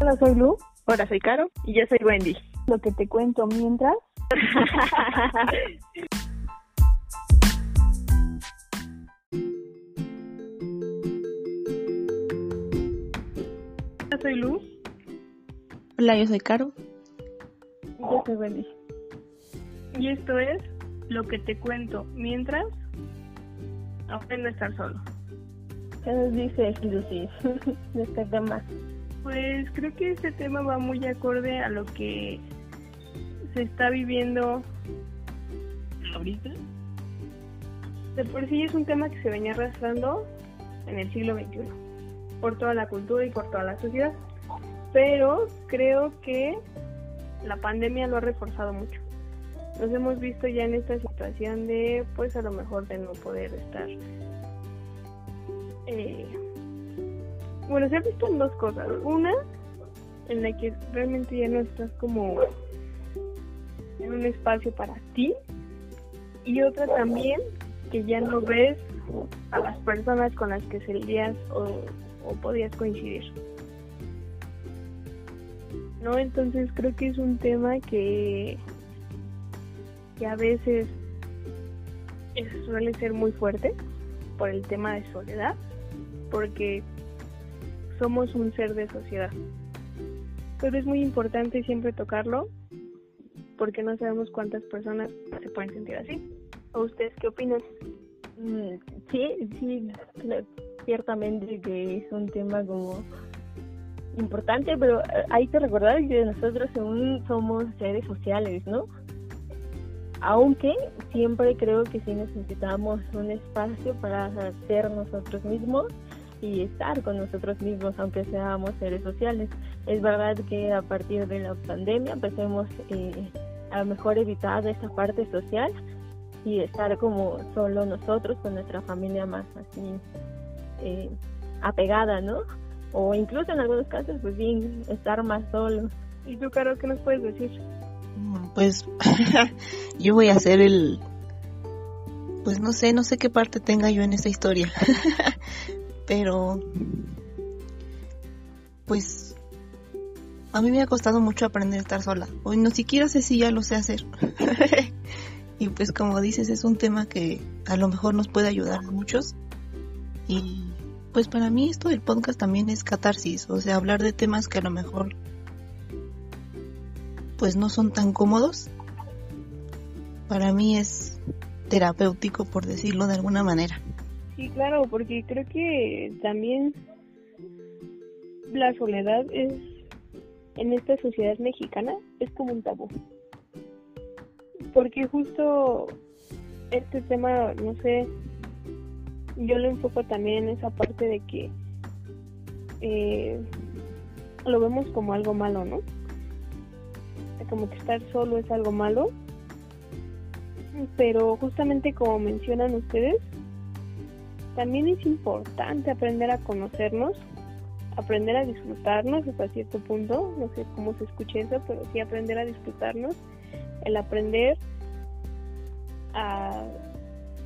Hola, soy Lu. Hola, soy Caro. Y yo soy Wendy. Lo que te cuento mientras. Hola, soy Lu. Hola, yo soy Caro. Y yo soy Wendy. Y esto es Lo que te cuento mientras aprende a estar solo. ¿Qué nos dice Lucy de este tema? Pues creo que este tema va muy acorde a lo que se está viviendo ahorita. De por sí es un tema que se venía arrastrando en el siglo XXI, por toda la cultura y por toda la sociedad. Pero creo que la pandemia lo ha reforzado mucho. Nos hemos visto ya en esta situación de, pues a lo mejor de no poder estar eh, bueno, se ha visto en dos cosas. Una, en la que realmente ya no estás como en un espacio para ti. Y otra también, que ya no ves a las personas con las que salías o, o podías coincidir. ¿No? Entonces creo que es un tema que, que a veces es- suele ser muy fuerte por el tema de soledad, porque somos un ser de sociedad. Pero es muy importante siempre tocarlo porque no sabemos cuántas personas se pueden sentir así. ¿O ustedes qué opinan? Mm, Sí, sí, ciertamente que es un tema como importante, pero eh, hay que recordar que nosotros aún somos seres sociales, ¿no? Aunque siempre creo que sí necesitamos un espacio para ser nosotros mismos y estar con nosotros mismos, aunque seamos seres sociales. Es verdad que a partir de la pandemia pues hemos eh, a lo mejor evitado esta parte social y estar como solo nosotros con nuestra familia más así eh, apegada, ¿no? O incluso en algunos casos, pues bien, estar más solos. ¿Y tú, Caro, qué nos puedes decir? Mm, Pues yo voy a hacer el... Pues no sé, no sé qué parte tenga yo en esta historia. Pero... Pues... A mí me ha costado mucho aprender a estar sola. Hoy no siquiera sé si ya lo sé hacer. y pues como dices, es un tema que a lo mejor nos puede ayudar a muchos. Y pues para mí esto del podcast también es catarsis. O sea, hablar de temas que a lo mejor pues no son tan cómodos. Para mí es terapéutico, por decirlo de alguna manera. Sí, claro, porque creo que también la soledad es, en esta sociedad mexicana, es como un tabú. Porque justo este tema, no sé, yo lo enfoco también en esa parte de que eh, lo vemos como algo malo, ¿no? Como que estar solo es algo malo. Pero justamente como mencionan ustedes, también es importante aprender a conocernos, aprender a disfrutarnos hasta cierto punto, no sé cómo se escucha eso, pero sí aprender a disfrutarnos, el aprender a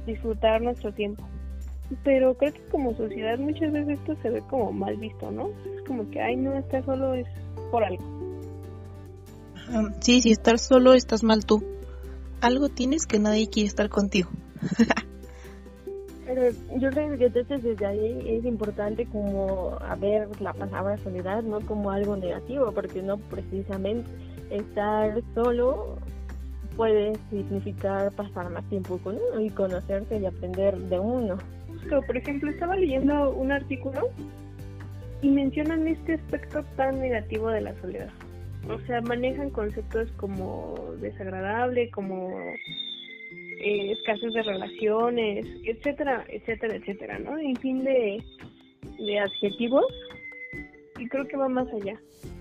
disfrutar nuestro tiempo. Pero creo que como sociedad muchas veces esto se ve como mal visto, ¿no? Es como que, ay, no, estar solo es por algo. Sí, si estar solo estás mal tú. Algo tienes que nadie quiere estar contigo. Pero yo creo que entonces desde ahí es importante como a ver la palabra soledad no como algo negativo, porque no precisamente estar solo puede significar pasar más tiempo con uno y conocerse y aprender de uno. Pero, por ejemplo, estaba leyendo un artículo y mencionan este aspecto tan negativo de la soledad. O sea, manejan conceptos como desagradable, como eh, escasez de relaciones, etcétera, etcétera, etcétera, ¿no? En fin de, de adjetivos. Y creo que va más allá.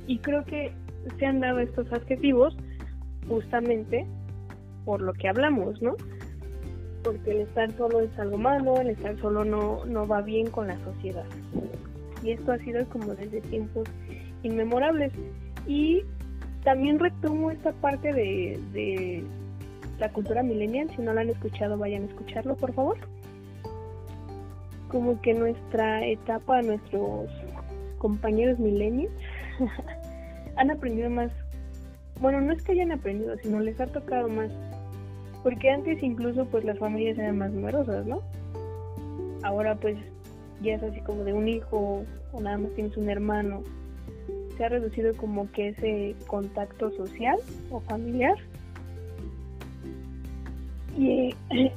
Y creo que se han dado estos adjetivos justamente por lo que hablamos, ¿no? Porque el estar solo es algo malo, el estar solo no, no va bien con la sociedad. Y esto ha sido como desde tiempos inmemorables. Y también retomo esta parte de, de la cultura millennial. Si no la han escuchado, vayan a escucharlo, por favor. Como que nuestra etapa, nuestros compañeros millennials, han aprendido más. Bueno, no es que hayan aprendido, sino les ha tocado más. Porque antes incluso pues las familias eran más numerosas, ¿no? Ahora pues ya es así como de un hijo o nada más tienes un hermano. Se ha reducido como que ese contacto social o familiar. Y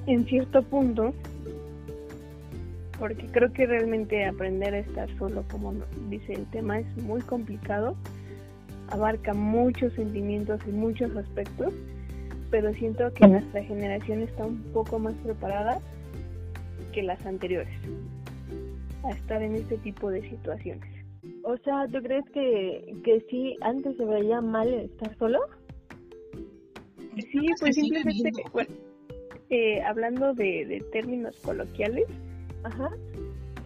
en cierto punto porque creo que realmente aprender a estar solo, como dice el tema, es muy complicado, abarca muchos sentimientos y muchos aspectos, pero siento que nuestra generación está un poco más preparada que las anteriores a estar en este tipo de situaciones. O sea, ¿tú crees que, que sí antes se veía mal estar solo? Sí, pues simplemente, eh, hablando de, de términos coloquiales, Ajá.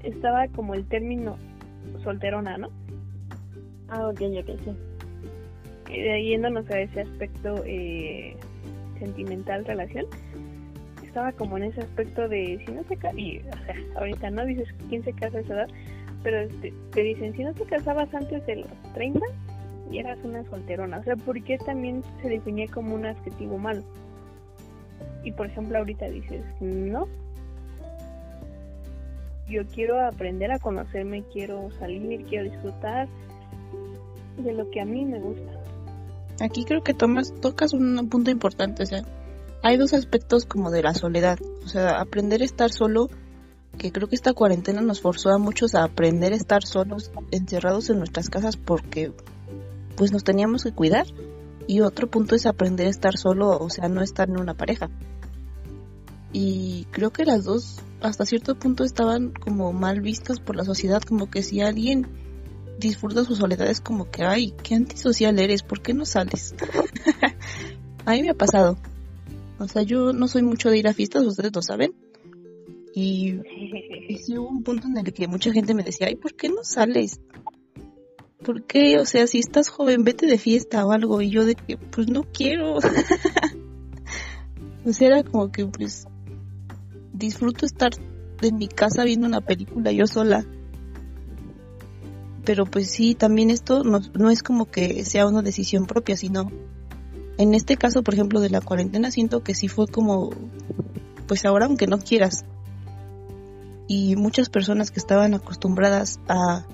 Estaba como el término solterona, ¿no? Ah, ok, ok, sí. Eh, yéndonos a ese aspecto eh, sentimental, relación, estaba como en ese aspecto de si no te casas, y o sea, ahorita no dices quién se casa a esa edad, pero este, te, dicen si no te casabas antes de los 30 y eras una solterona, o sea, ¿por qué también se definía como un adjetivo malo? Y por ejemplo ahorita dices, no, yo quiero aprender a conocerme, quiero salir, quiero disfrutar de lo que a mí me gusta. Aquí creo que tomas, tocas un punto importante, o sea, hay dos aspectos como de la soledad, o sea, aprender a estar solo, que creo que esta cuarentena nos forzó a muchos a aprender a estar solos, encerrados en nuestras casas porque pues nos teníamos que cuidar. Y otro punto es aprender a estar solo, o sea, no estar en una pareja. Y creo que las dos hasta cierto punto estaban como mal vistas por la sociedad, como que si alguien disfruta su soledad es como que, ay, qué antisocial eres, ¿por qué no sales? a mí me ha pasado. O sea, yo no soy mucho de ir a fiestas, ustedes lo saben. Y, y hubo un punto en el que mucha gente me decía, ay, ¿por qué no sales? ¿Por qué? O sea, si estás joven, vete de fiesta o algo. Y yo de que, pues no quiero. o sea, era como que, pues, disfruto estar en mi casa viendo una película yo sola. Pero pues sí, también esto no, no es como que sea una decisión propia, sino en este caso, por ejemplo, de la cuarentena, siento que sí fue como, pues ahora aunque no quieras. Y muchas personas que estaban acostumbradas a,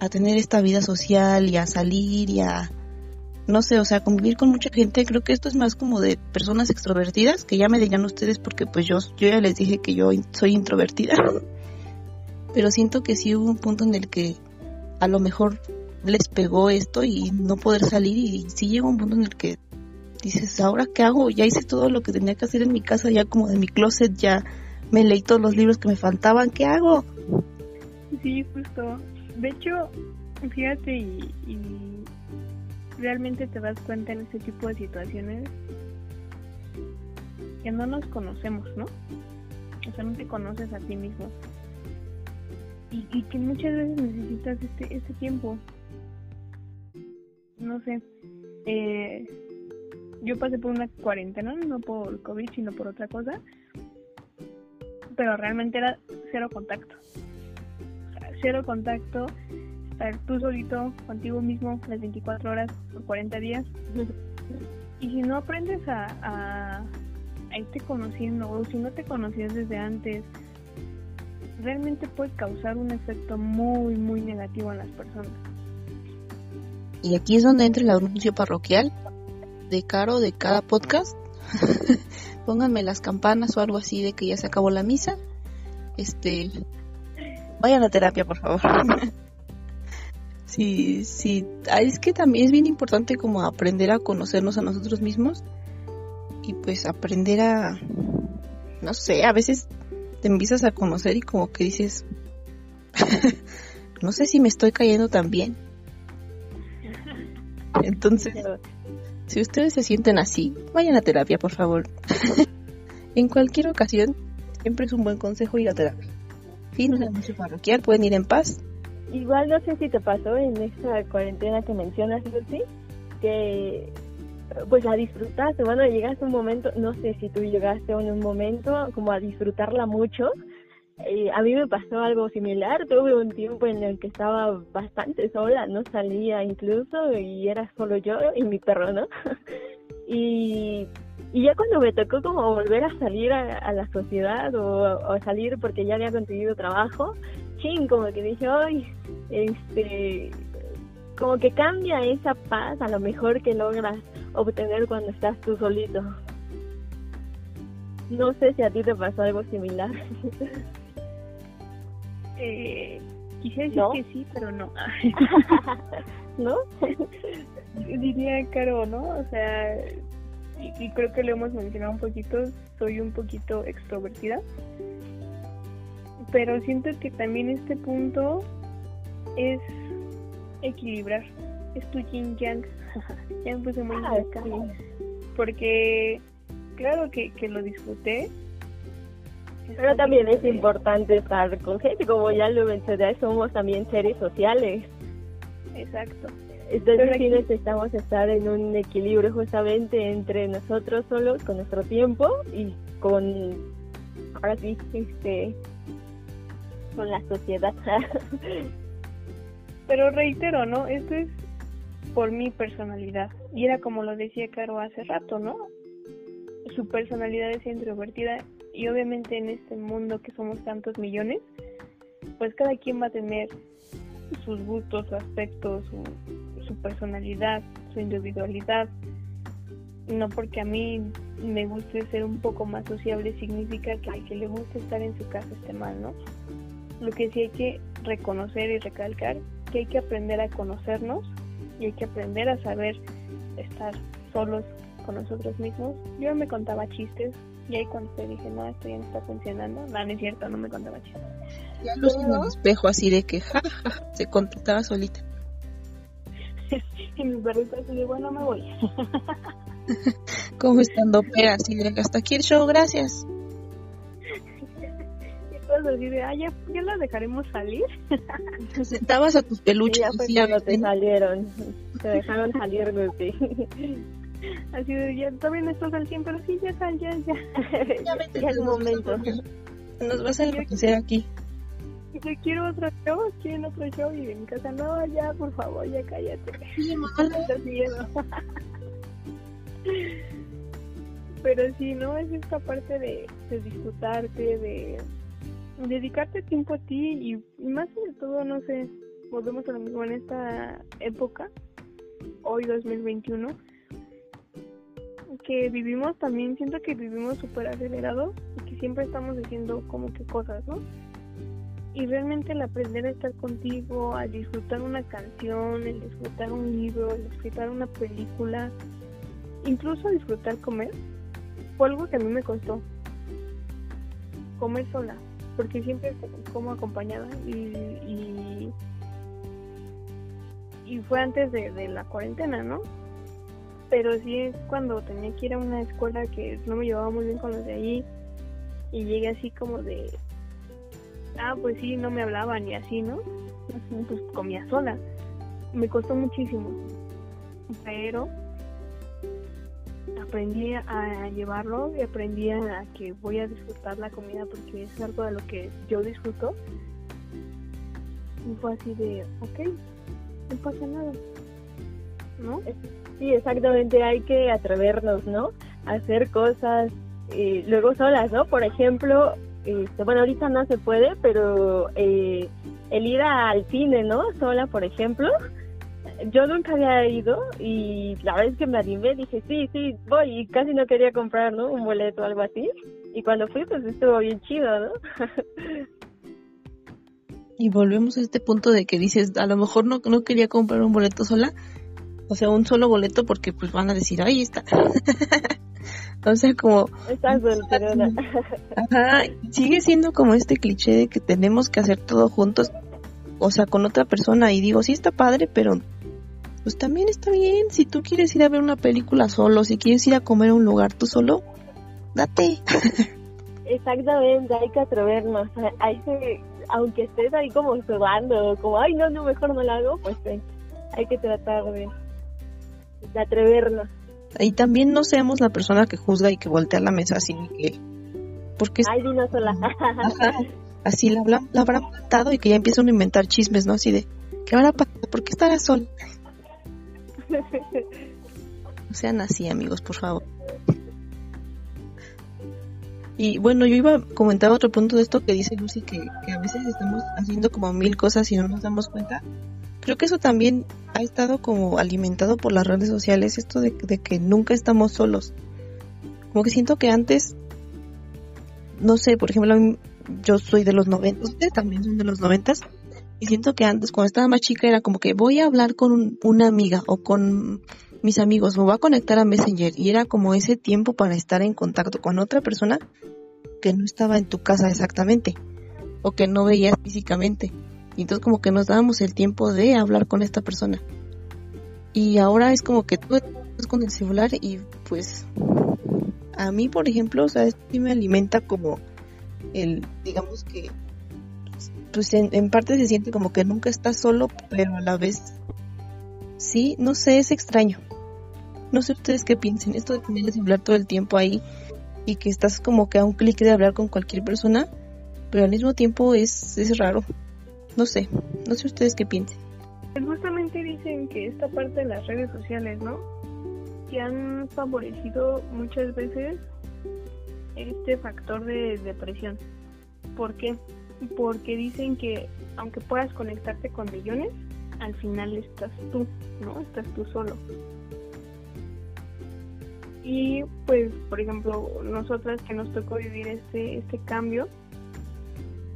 a tener esta vida social y a salir y a, no sé, o sea, convivir con mucha gente, creo que esto es más como de personas extrovertidas, que ya me dirán ustedes porque pues yo, yo ya les dije que yo soy introvertida. Pero siento que sí hubo un punto en el que a lo mejor les pegó esto y no poder salir y sí llegó un punto en el que dices, ¿ahora qué hago? Ya hice todo lo que tenía que hacer en mi casa, ya como de mi closet, ya me leí todos los libros que me faltaban, ¿qué hago? Sí, justo. De hecho, fíjate y realmente te das cuenta en este tipo de situaciones que no nos conocemos, ¿no? O sea, no te conoces a ti mismo. Y, que muchas veces necesitas este, este tiempo. No sé. Eh, yo pasé por una cuarentena, no por COVID, sino por otra cosa. Pero realmente era cero contacto. O sea, cero contacto estar tú solito contigo mismo las 24 horas por 40 días. Y si no aprendes a, a, irte conociendo o si no te conocías desde antes, realmente puede causar un efecto muy, muy negativo en las personas. Y aquí es donde entra el anuncio parroquial de Caro de cada podcast. Pónganme las campanas o algo así de que ya se acabó la misa. Este, vayan a terapia, por favor. Sí, sí, ah, es que también es bien importante como aprender a conocernos a nosotros mismos y pues aprender a, no sé, a veces te empiezas a conocer y como que dices, no sé si me estoy cayendo tan bien. Entonces, si ustedes se sienten así, vayan a terapia, por favor. en cualquier ocasión, siempre es un buen consejo ir a terapia. Fin, un anuncio parroquial, pueden ir en paz Igual no sé si te pasó en esta cuarentena que mencionas, Lucy, que pues a disfrutaste, bueno, llegaste un momento, no sé si tú llegaste en un momento como a disfrutarla mucho eh, a mí me pasó algo similar. Tuve un tiempo en el que estaba bastante sola, no salía incluso y era solo yo y mi perro, ¿no? y, y ya cuando me tocó como volver a salir a, la sociedad o, o, salir porque ya había conseguido trabajo, ching, como que dije, ay, este, como que cambia esa paz a lo mejor que logras obtener cuando estás tú solito. No sé si a ti te pasó algo similar. eh, quisiera decir que sí, pero no. ¿No? Diría Caro, ¿no? O sea, y, creo que lo hemos mencionado un poquito, soy un poquito extrovertida. Pero siento que también este punto es equilibrar. Es tu yin yang. ya me puse muy ah, Porque, claro que, que lo disfruté. Pero también es importante estar con gente, como ya lo mencioné, somos también seres sociales. Exacto. Entonces sí necesitamos estar en un equilibrio justamente entre nosotros solos, con nuestro tiempo y con, ahora sí, este, con la sociedad. Pero reitero, ¿no? Esto es por mi personalidad. Y era como lo decía Caro hace rato, ¿no? Su personalidad es introvertida y obviamente en este mundo que somos tantos millones, pues cada quien va a tener sus gustos, su aspecto, su, su personalidad, su individualidad. No porque a mí me guste ser un poco más sociable significa que al que le guste estar en su casa esté mal, ¿no? Lo que sí hay que reconocer y recalcar que hay que aprender a conocernos y hay que aprender a saber estar solos con nosotros mismos. Yo me contaba chistes y ahí cuando te dije, no, esto ya no está funcionando, no, no es cierto, no me contaba chistes. Ya lo en el espejo así de que, ja, se contaba solita. y mi perrito así de, bueno, me voy. Como estando pera, así de, hasta aquí el show, gracias así de, ah, ya, la dejaremos salir. Sentabas a tus peluches. Ya fue te salieron, te dejaron salir, bebé. Así de, ya, todavía no estás al 100, pero sí, ya sal, ya, ya. Ya, vete, ya es momento. Nos vas a enloquecer aquí. Yo quiero otro show, quieren otro show y en casa, no, ya, por favor, ya cállate. Sí, Pero sí, ¿no? Es esta parte de, de disfrutarte, de dedicarte tiempo a ti y más de todo, no sé, volvemos a lo mismo en esta época, hoy 2021, que vivimos también, siento que vivimos súper acelerados y que siempre estamos haciendo como que cosas, ¿no? Y realmente el aprender a estar contigo, a disfrutar una canción, el disfrutar un libro, el disfrutar una película, incluso disfrutar comer, fue algo que a mí me costó. Comer sola porque siempre como acompañada y, y, fue antes de, la cuarentena, ¿no? Pero sí es cuando tenía que ir a una escuela que no me llevaba muy bien con los de allí y llegué así como de, ah, pues sí, no me hablaban y así, ¿no? Pues comía sola. Me costó muchísimo, pero aprendí a llevarlo y aprendí a que voy a disfrutar la comida porque es algo de lo que yo disfruto. Y fue así de, ok, no pasa nada. ¿No? Sí, exactamente, hay que atrevernos, ¿no? A hacer cosas eh, luego solas, ¿no? Por ejemplo, este, bueno, ahorita no se puede, pero eh, el ir al cine, ¿no? Sola, por ejemplo, yo nunca había ido y la vez que me animé dije, sí, sí, voy y casi no quería comprar, ¿no? Un boleto o algo así. Y cuando fui, pues estuvo bien chido, ¿no? y volvemos a este punto de que dices, a lo mejor no, no quería comprar un boleto sola, o sea, un solo boleto porque pues van a decir, ahí está. o sea, como... Estás Ajá, sigue siendo como este cliché de que tenemos que hacer todo juntos, o sea, con otra persona. Y digo, sí está padre, pero pues también está bien. Si tú quieres ir a ver una película solo, si quieres ir a comer a un lugar tú solo, date. Exactamente, hay que atrevernos. Hay que, aunque estés ahí como sudando, como, ay, no, no, mejor no lo hago, pues eh, hay que tratar de, de atrevernos. Y también no seamos la persona que juzga y que voltea la mesa así que... Porque... Ay, dino sola. así la, habrá, la habrán plantado y que ya empiezan a inventar chismes, ¿no? Así de, ¿qué habrá pasado? ¿Por qué estará sol? No sean así, amigos, por favor. Y bueno, yo iba a comentar otro punto de esto que dice Lucy, que, a veces estamos haciendo como mil cosas y no nos damos cuenta. Creo que eso también ha estado como alimentado por las redes sociales, esto de, que nunca estamos solos. Como que siento que antes, no sé, por ejemplo, yo soy de los 90, ustedes también son de los 90, y siento que antes, cuando estaba más chica, era como que voy a hablar con una amiga o con mis amigos, me voy a conectar a Messenger y era como ese tiempo para estar en contacto con otra persona que no estaba en tu casa exactamente o que no veías físicamente. Y entonces como que nos dábamos el tiempo de hablar con esta persona. Y ahora es como que tú estás con el celular y pues a mí, por ejemplo, o sea, sí me alimenta como el, digamos que, pues en, en parte se siente como que nunca estás solo, pero a la vez, sí, no sé, es extraño. No sé ustedes qué piensen, esto de tener el celular todo el tiempo ahí y que estás como que a un clic de hablar con cualquier persona, pero al mismo tiempo es, es raro. No sé, no sé ustedes qué piensen. Pues justamente dicen que esta parte de las redes sociales, ¿no? Que han favorecido muchas veces este factor de depresión. ¿Por qué? Porque dicen que aunque puedas conectarte con millones, al final estás tú, ¿no? Estás tú solo. Y pues, por ejemplo, nosotras que nos tocó vivir este, este cambio,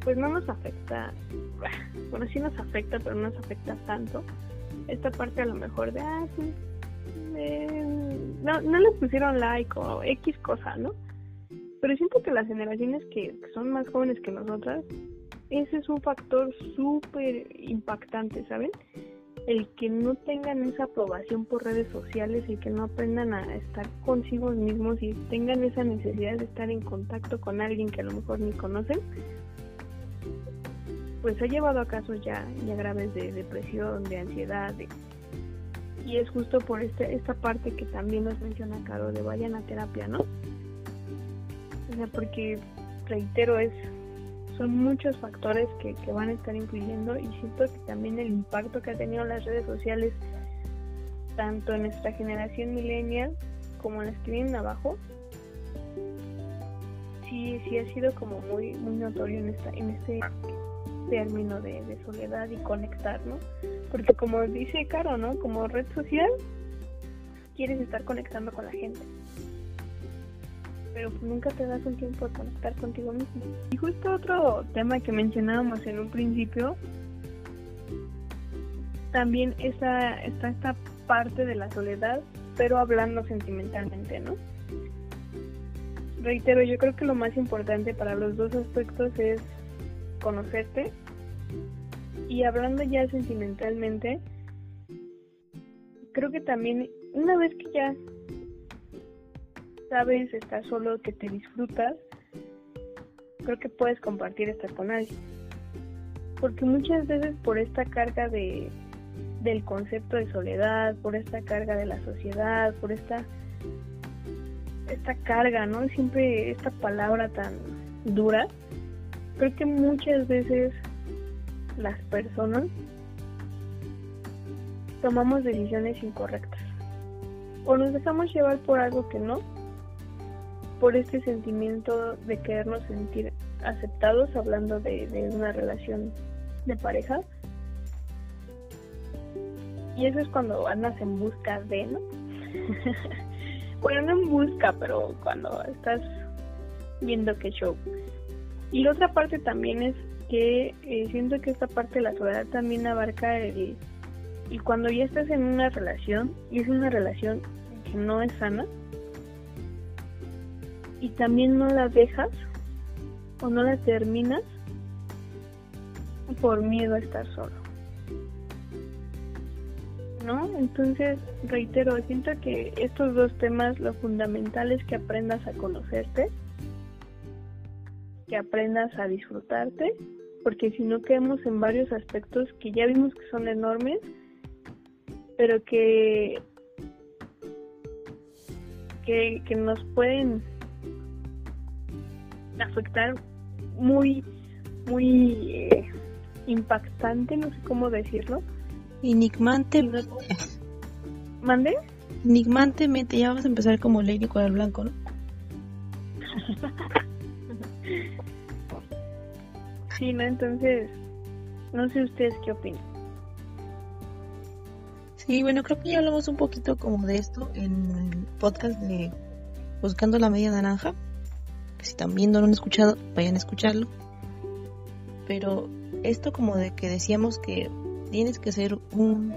pues no nos afecta, bueno, sí nos afecta, pero no nos afecta tanto. Esta parte a lo mejor de, ah, no, no le pusieron like o X cosa, ¿no? Pero siento que las generaciones que, que son más jóvenes que nosotras, ese es un factor súper impactante, ¿saben? el que no tengan esa aprobación por redes sociales, y que no aprendan a estar consigo mismos y tengan esa necesidad de estar en contacto con alguien que a lo mejor ni conocen, pues ha llevado a casos ya, ya graves de depresión, de ansiedad, y es justo por este, esta parte que también nos menciona Caro, de vayan a terapia, ¿no? O sea, porque, reitero, es son muchos factores que, que van a estar influyendo y siento que también el impacto que ha tenido las redes sociales tanto en nuestra generación millennial como en las que vienen abajo sí sí ha sido como muy muy notorio en esta en este término de, de soledad y conectar no porque como dice Caro no como red social quieres estar conectando con la gente pero nunca te das un tiempo de conectar contigo mismo. Y justo otro tema que mencionábamos en un principio, también está, está esta parte de la soledad, pero hablando sentimentalmente, ¿no? Reitero, yo creo que lo más importante para los dos aspectos es conocerte y hablando ya sentimentalmente, creo que también una vez que ya sabes, estás solo, que te disfrutas, creo que puedes compartir esto con alguien. Porque muchas veces por esta carga de del concepto de soledad, por esta carga de la sociedad, por esta esta carga, ¿no? Siempre esta palabra tan dura. Creo que muchas veces las personas tomamos decisiones incorrectas. O nos dejamos llevar por algo que no, por este sentimiento de querernos sentir aceptados, hablando de, una relación de pareja. Y eso es cuando andas en busca de, ¿no? bueno, no en busca, pero cuando estás viendo qué show. Y la otra parte también es que eh, siento que esta parte de la soledad también abarca el, y cuando ya estás en una relación y es una relación que no es sana, y también no la dejas o no la terminas por miedo a estar solo. ¿No? Entonces, reitero, siento que estos dos temas, lo fundamental es que aprendas a conocerte, que aprendas a disfrutarte, porque si no quedamos en varios aspectos que ya vimos que son enormes, pero que, que, que nos pueden afectar muy, muy eh, impactante, no sé cómo decirlo. Enigmante. ¿Mande? Enigmantemente, ya vas a empezar como Lady el Blanco, ¿no? sí, ¿no? Entonces, no sé ustedes qué opinan. Sí, bueno, creo que ya hablamos un poquito como de esto en el podcast de Buscando la Media Naranja. Si también no lo han escuchado, vayan a escucharlo. Pero esto como de que decíamos que tienes que ser un,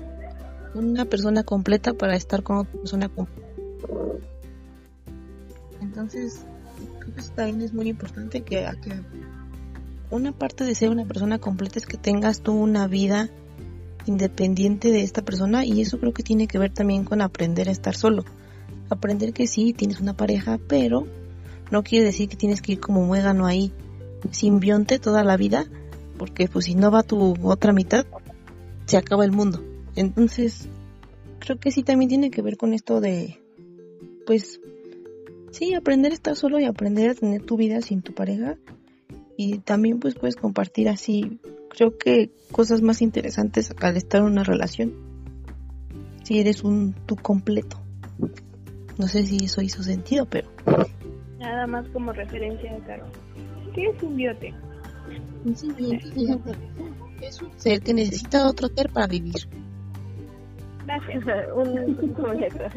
una persona completa para estar con otra persona completa. Entonces, creo que también es muy importante que, que una parte de ser una persona completa es que tengas tú una vida independiente de esta persona y eso creo que tiene que ver también con aprender a estar solo. Aprender que sí, tienes una pareja, pero no quiere decir que tienes que ir como muégano ahí, simbionte toda la vida, porque pues si no va tu otra mitad, se acaba el mundo. Entonces, creo que sí también tiene que ver con esto de, pues, sí, aprender a estar solo y aprender a tener tu vida sin tu pareja. Y también pues puedes compartir así, creo que cosas más interesantes al estar en una relación. Si eres un tú completo. No sé si eso hizo sentido, pero... Nada más como referencia, Caro. ¿Qué es un biote? Un simbionte es un ser que necesita otro ser para vivir. Gracias. un,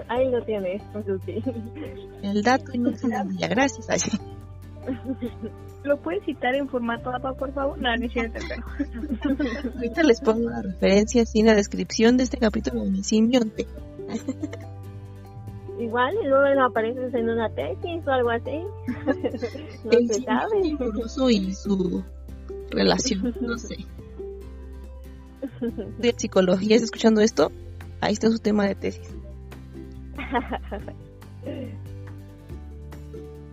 ahí lo tienes, El dato inútil ya, gracias. Así. ¿Lo puedes citar en formato APA, por favor? No, ni siquiera Ahorita les pongo la referencia así en la descripción de este capítulo de mi simbionte. Igual, y luego apareces en una tesis o algo así. no El se sabe. y su relación, no sé. De psicología, ¿estás escuchando esto? Ahí está su tema de tesis.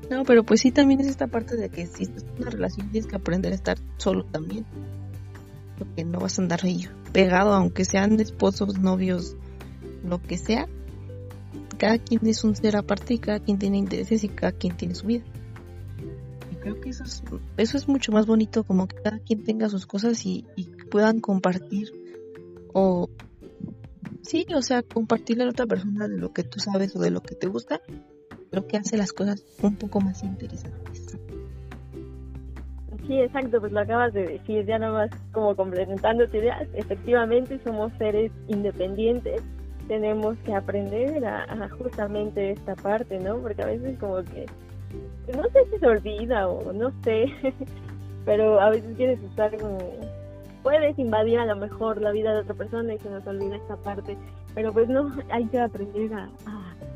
No, pero pues sí también es esta parte de que si estás en una relación tienes que aprender a estar solo también. Porque no vas a andar ahí pegado, aunque sean esposos, novios, lo que sea. Cada quien es un ser aparte y cada quien tiene intereses y cada quien tiene su vida. Y creo que eso es, eso es mucho más bonito, como que cada quien tenga sus cosas y, y puedan compartir o sí, o sea, compartirle a la otra persona de lo que tú sabes o de lo que te gusta creo que hace las cosas un poco más interesantes. Sí, exacto, pues lo acabas de decir, ya nada más como complementando tu idea, efectivamente somos seres independientes, tenemos que aprender a, justamente esta parte, ¿no? Porque a veces como que, no sé si se olvida o no sé, pero a veces quieres estar como, puedes invadir a lo mejor la vida de otra persona y se nos olvida esta parte, pero pues no, hay que aprender a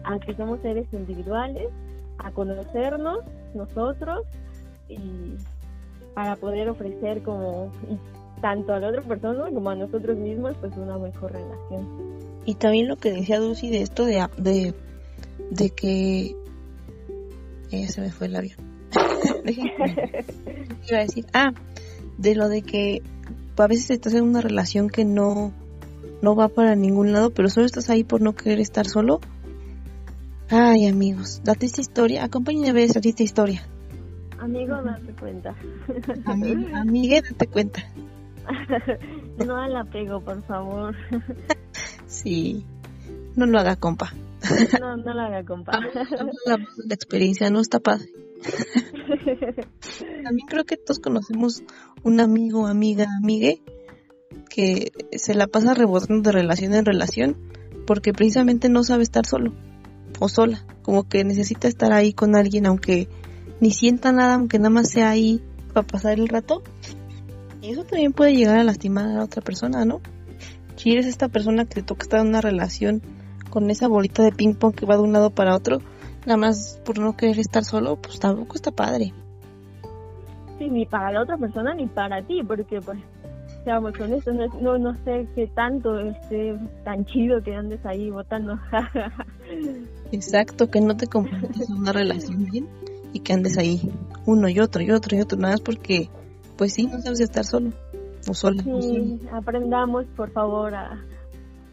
a que somos seres individuales, a conocernos nosotros y para poder ofrecer como tanto a la otra persona como a nosotros mismos pues una mejor relación. Y también lo que decía Dulce de esto de, de, de que ella se me fue el avión. iba a decir, ah, de lo de que a veces estás en una relación que no, no va para ningún lado, pero solo estás ahí por no querer estar solo Ay, amigos, la triste historia. Acompáñenme a ver esa triste historia. Amigo, date cuenta. amigue, date cuenta. no al apego, por favor. sí, no lo haga, compa. no, no lo haga, compa. La, la experiencia no está padre. También creo que todos conocemos un amigo, amiga, amigue que se la pasa rebotando de relación en relación porque precisamente no sabe estar solo o sola, como que necesita estar ahí con alguien aunque ni sienta nada, aunque nada más sea ahí para pasar el rato. Y eso también puede llegar a lastimar a la otra persona, ¿no? Si eres esta persona que te toca estar en una relación con esa bolita de ping pong que va de un lado para otro, nada más por no querer estar solo, pues tampoco está padre. Sí, ni para la otra persona ni para ti, porque pues seamos honestos, no, no, sé qué tanto esté tan chido que andes ahí votando. Exacto, que no te comprometas en una relación bien y que andes ahí uno y otro y otro y otro, nada más porque, pues sí, no sabes estar solo o sola. Sí, aprendamos por favor a...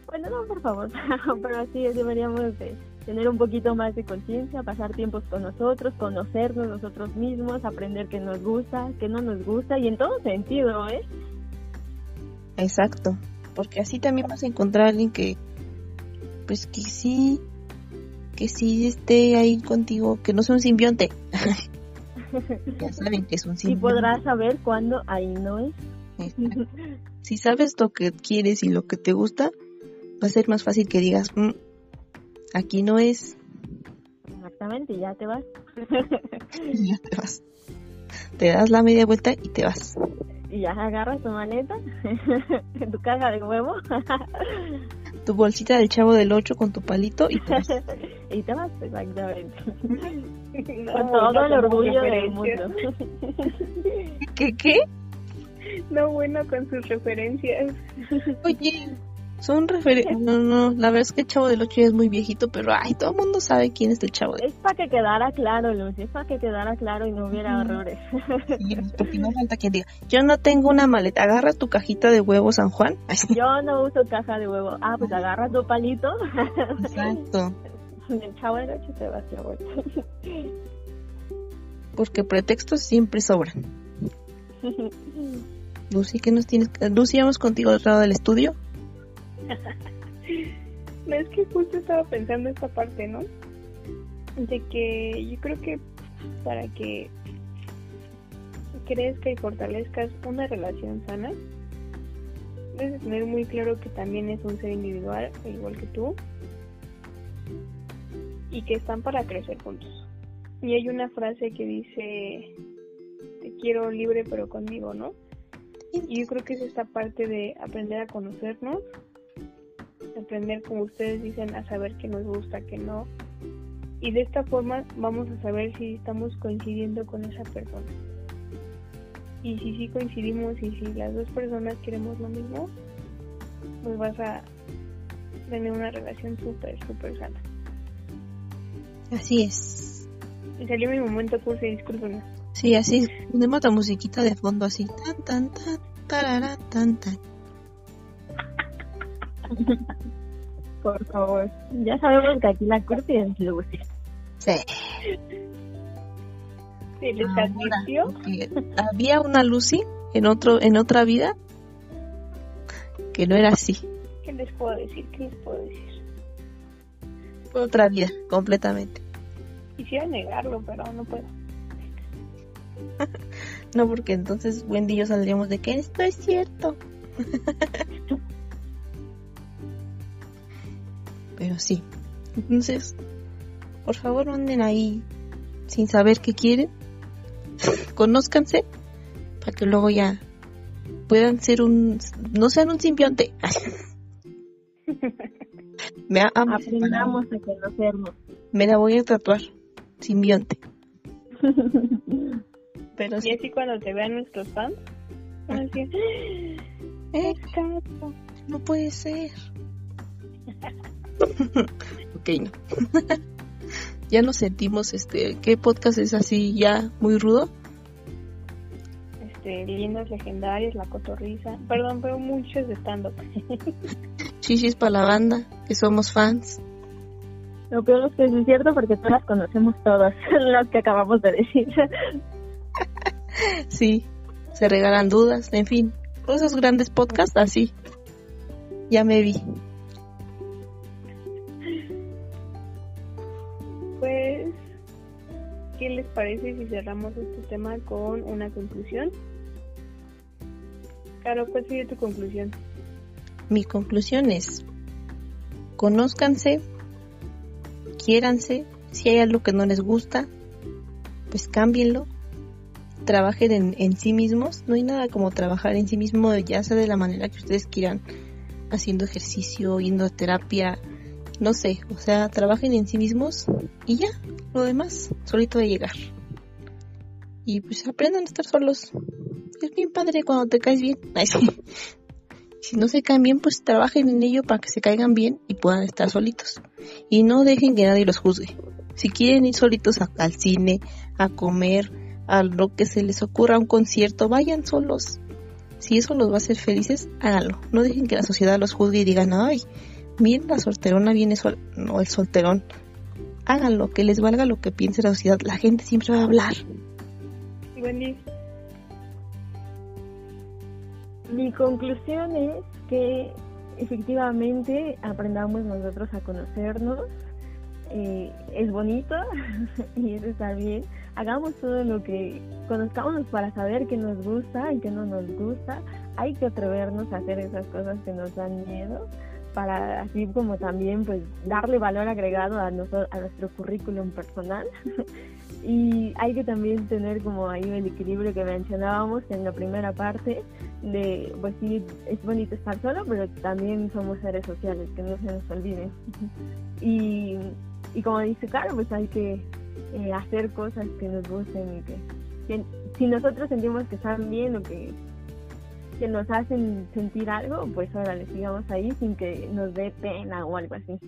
Bueno, no por favor, pero sí deberíamos de tener un poquito más de conciencia, pasar tiempos con nosotros, conocernos nosotros mismos, aprender qué nos gusta, qué no nos gusta y en todo sentido, ¿eh? Exacto, porque así también vas a encontrar a alguien que, pues que sí, que sí esté ahí contigo, que no sea un simbionte. ya saben que es un simbionte. Y podrás saber cuándo ahí no es. si sabes lo que quieres y lo que te gusta, va a ser más fácil que digas, mm, aquí no es. Exactamente, y ya te vas. y ya te vas. Te das la media vuelta y te vas. Y ya agarras tu maleta, tu caja de huevo, tu bolsita del chavo del 8 con tu palito y te vas. y te vas, exactamente. con todo el orgullo del mundo. ¿Qué qué? No, bueno, con sus referencias. Oye, son referencias. No, no, la verdad es que el Chavo del 8 es muy viejito, pero ay, todo el mundo sabe quién es el Chavo del Es para que quedara claro, Lucy, es para que quedara claro y no hubiera errores. Sí, porque no falta quien diga, yo no tengo una maleta, agarra tu cajita de huevo San Juan. Yo no uso caja de huevo. Ah, pues agarra tu palito. Exacto. El Chavo del 8 te va a hacer Porque pretextos siempre sobran. Lucy, ¿qué nos tienes? Lucy, vamos contigo al lado del estudio. es que justo estaba pensando esta parte, ¿no? De que yo creo que para que crezca y fortalezcas una relación sana, debes tener muy claro que también es un ser individual, igual que tú, y que están para crecer juntos. Y hay una frase que dice, te quiero libre pero conmigo, ¿no? Y yo creo que es esta parte de aprender a conocernos, aprender, como ustedes dicen, a saber qué nos gusta, qué no. Y de esta forma vamos a saber si estamos coincidiendo con esa persona. Y si sí coincidimos y si las dos personas queremos lo mismo, pues vas a tener una relación súper, súper sana. Así es. Y salió mi momento cursi, discúlpenme. Sí, así. Ponemos la musiquita de fondo así. Tan, tan, tan, tarara, tan, tan. Por favor. Ya sabemos que aquí la corte es Lucy. Sí. ¿Se les advirtió? Había una Lucy en otro en otra vida que no era así. ¿Qué les puedo decir? ¿Qué les puedo decir? Otra vida, completamente. Quisiera negarlo, pero no puedo. no, porque entonces Wendy y yo saldríamos de que esto es cierto. Pero sí. Entonces, por favor, manden ahí sin saber qué quieren. Conózcanse para que luego ya puedan ser un. No sean un simbionte. Me Aprendamos a conocernos. Me la voy a tatuar. Simbionte. Pero y así cuando te vean nuestros fans, van a decir, eh, no puede ser. ok, no. ya nos sentimos, este, ¿qué podcast es así ya muy rudo? Este, Lindas Legendarias, La Cotorriza, perdón, pero muchos de stand-up. Chichis para la banda, que somos fans. Lo peor es que es cierto porque todas las conocemos todas, las que acabamos de decir. sí, se regalan dudas, en fin, todos esos grandes podcasts así. Ya me vi. Pues, ¿qué les parece si cerramos este tema con una conclusión? Claro, ¿cuál sería tu conclusión? Mi conclusión es, conózcanse, quiéranse, si hay algo que no les gusta, pues cámbienlo, trabajen en, sí mismos. No hay nada como trabajar en sí mismo, ya sea de la manera que ustedes quieran, haciendo ejercicio, yendo a terapia, no sé, o sea, trabajen en sí mismos y ya, lo demás, solito de llegar. Y pues aprendan a estar solos. Es bien padre cuando te caes bien. Si no se caen bien, pues trabajen en ello para que se caigan bien y puedan estar solitos. Y no dejen que nadie los juzgue. Si quieren ir solitos al cine, a comer, a lo que se les ocurra, un concierto, vayan solos. Si eso los va a hacer felices, háganlo. No dejen que la sociedad los juzgue y digan, ay, miren la solterona viene sol, no el solterón, háganlo, que les valga lo que piense la sociedad. La gente siempre va a hablar. Wendy. Mi conclusión es que efectivamente aprendamos nosotros a conocernos. Eh, es bonito y eso está bien. Hagamos todo lo que conozcamos para saber qué nos gusta y qué no nos gusta. Hay que atrevernos a hacer esas cosas que nos dan miedo para así como también pues darle valor agregado a, nosotros, a nuestro currículum personal y hay que también tener como ahí el equilibrio que mencionábamos en la primera parte de pues sí es bonito estar solo pero también somos seres sociales que no se nos olvide y, y como dice Caro pues hay que eh, hacer cosas que nos gusten y que, si nosotros sentimos que están bien o que que nos hacen sentir algo, pues ahora le sigamos ahí sin que nos dé pena o algo así.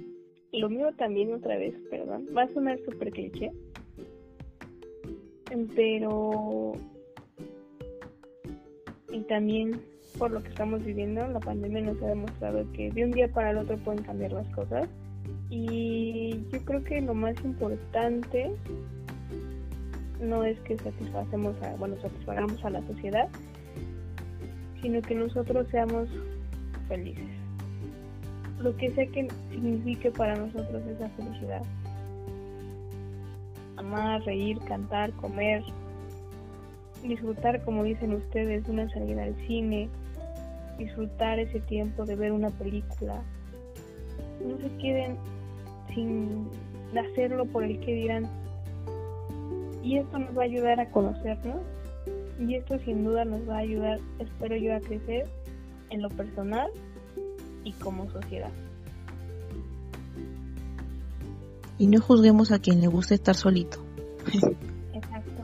Lo mío también otra vez, perdón, va a sonar súper cliché, pero y también por lo que estamos viviendo, la pandemia nos ha demostrado que de un día para el otro pueden cambiar las cosas y yo creo que lo más importante no es que satisfacemos a, bueno, satisfagamos a la sociedad, sino que nosotros seamos felices. Lo que sé que signifique para nosotros esa felicidad. Amar, reír, cantar, comer, disfrutar, como dicen ustedes, una salida al cine, disfrutar ese tiempo de ver una película. No se queden sin hacerlo por el que dirán. Y esto nos va a ayudar a conocernos y esto sin duda nos va a ayudar, espero yo, a crecer en lo personal y como sociedad. Y no juzguemos a quien le guste estar solito. Exacto.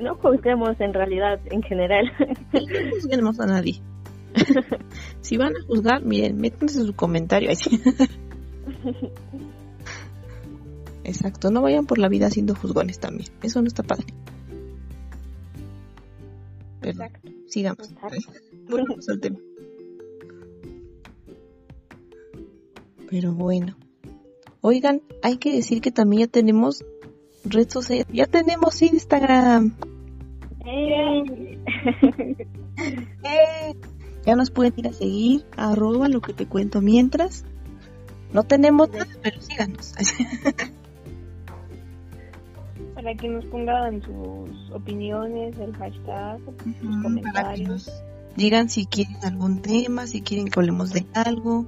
No juzguemos en realidad, en general. no juzguemos a nadie. si van a juzgar, miren, métanse su comentario. Exacto, no vayan por la vida siendo juzgones también. Eso no está padre. Exacto. Sigamos. Volvemos al tema. Pero bueno. Oigan, hay que decir que también ya tenemos red social. Ya tenemos Instagram. ¡Eh! ¡Eh! Ya nos pueden ir a seguir. Arroba lo que te cuento mientras. No tenemos nada, pero síganos. para que nos pongan sus opiniones, el hashtag, sus comentarios. digan si quieren algún tema, si quieren que hablemos de algo.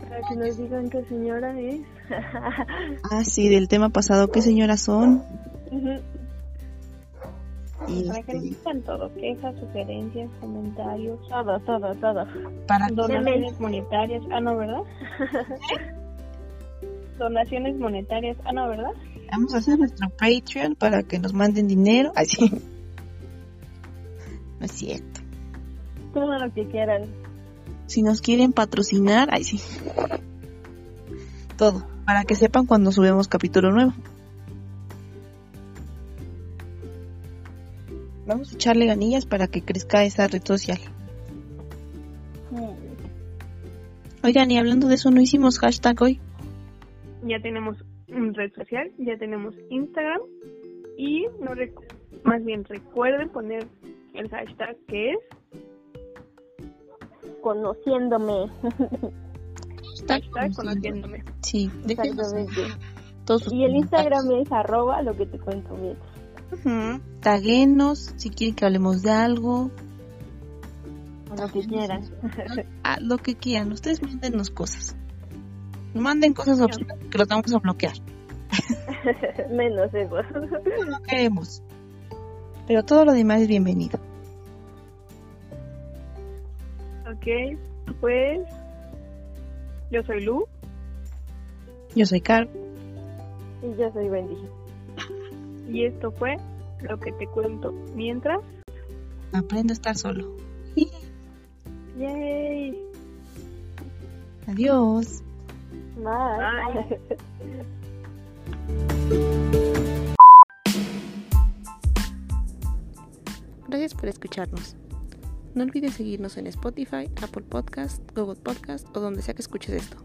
Para que nos digan qué señora es. ah, sí, del tema pasado, qué señoras son. y para que nos este, digan todo, quejas, sugerencias, comentarios. Todo, todo, todo. Para donaciones monetarias. Ah, no, ¿verdad? donaciones monetarias. Ah, no, ¿verdad? Vamos a hacer nuestro Patreon para que nos manden dinero. Así. No es cierto. Todo lo que quieran. Si nos quieren patrocinar, ahí sí. Todo. Para que sepan cuando subimos capítulo nuevo. Vamos a echarle ganillas para que crezca esa red social. Oigan, y hablando de eso, ¿no hicimos hashtag hoy? Ya tenemos red social, ya tenemos Instagram y no más bien recuerden poner el hashtag que es conociéndome. hashtag conociéndome. Sí, y el Instagram es arroba lo que te cuento bien. Taguenos si quieren que hablemos de algo. Lo que quieran. Ah, lo que quieran. Ustedes mándennos cosas. No manden cosas que los vamos a bloquear. Menos eso. No queremos. Pero todo lo demás es bienvenido. Ok, pues yo soy Lu. Yo soy Car. Y yo soy Wendy. Y esto fue lo que te cuento mientras aprendo a estar solo. Yay. Adiós. Gracias por escucharnos. No olvides seguirnos en Spotify, Apple Podcast, Google Podcast o donde sea que escuches esto.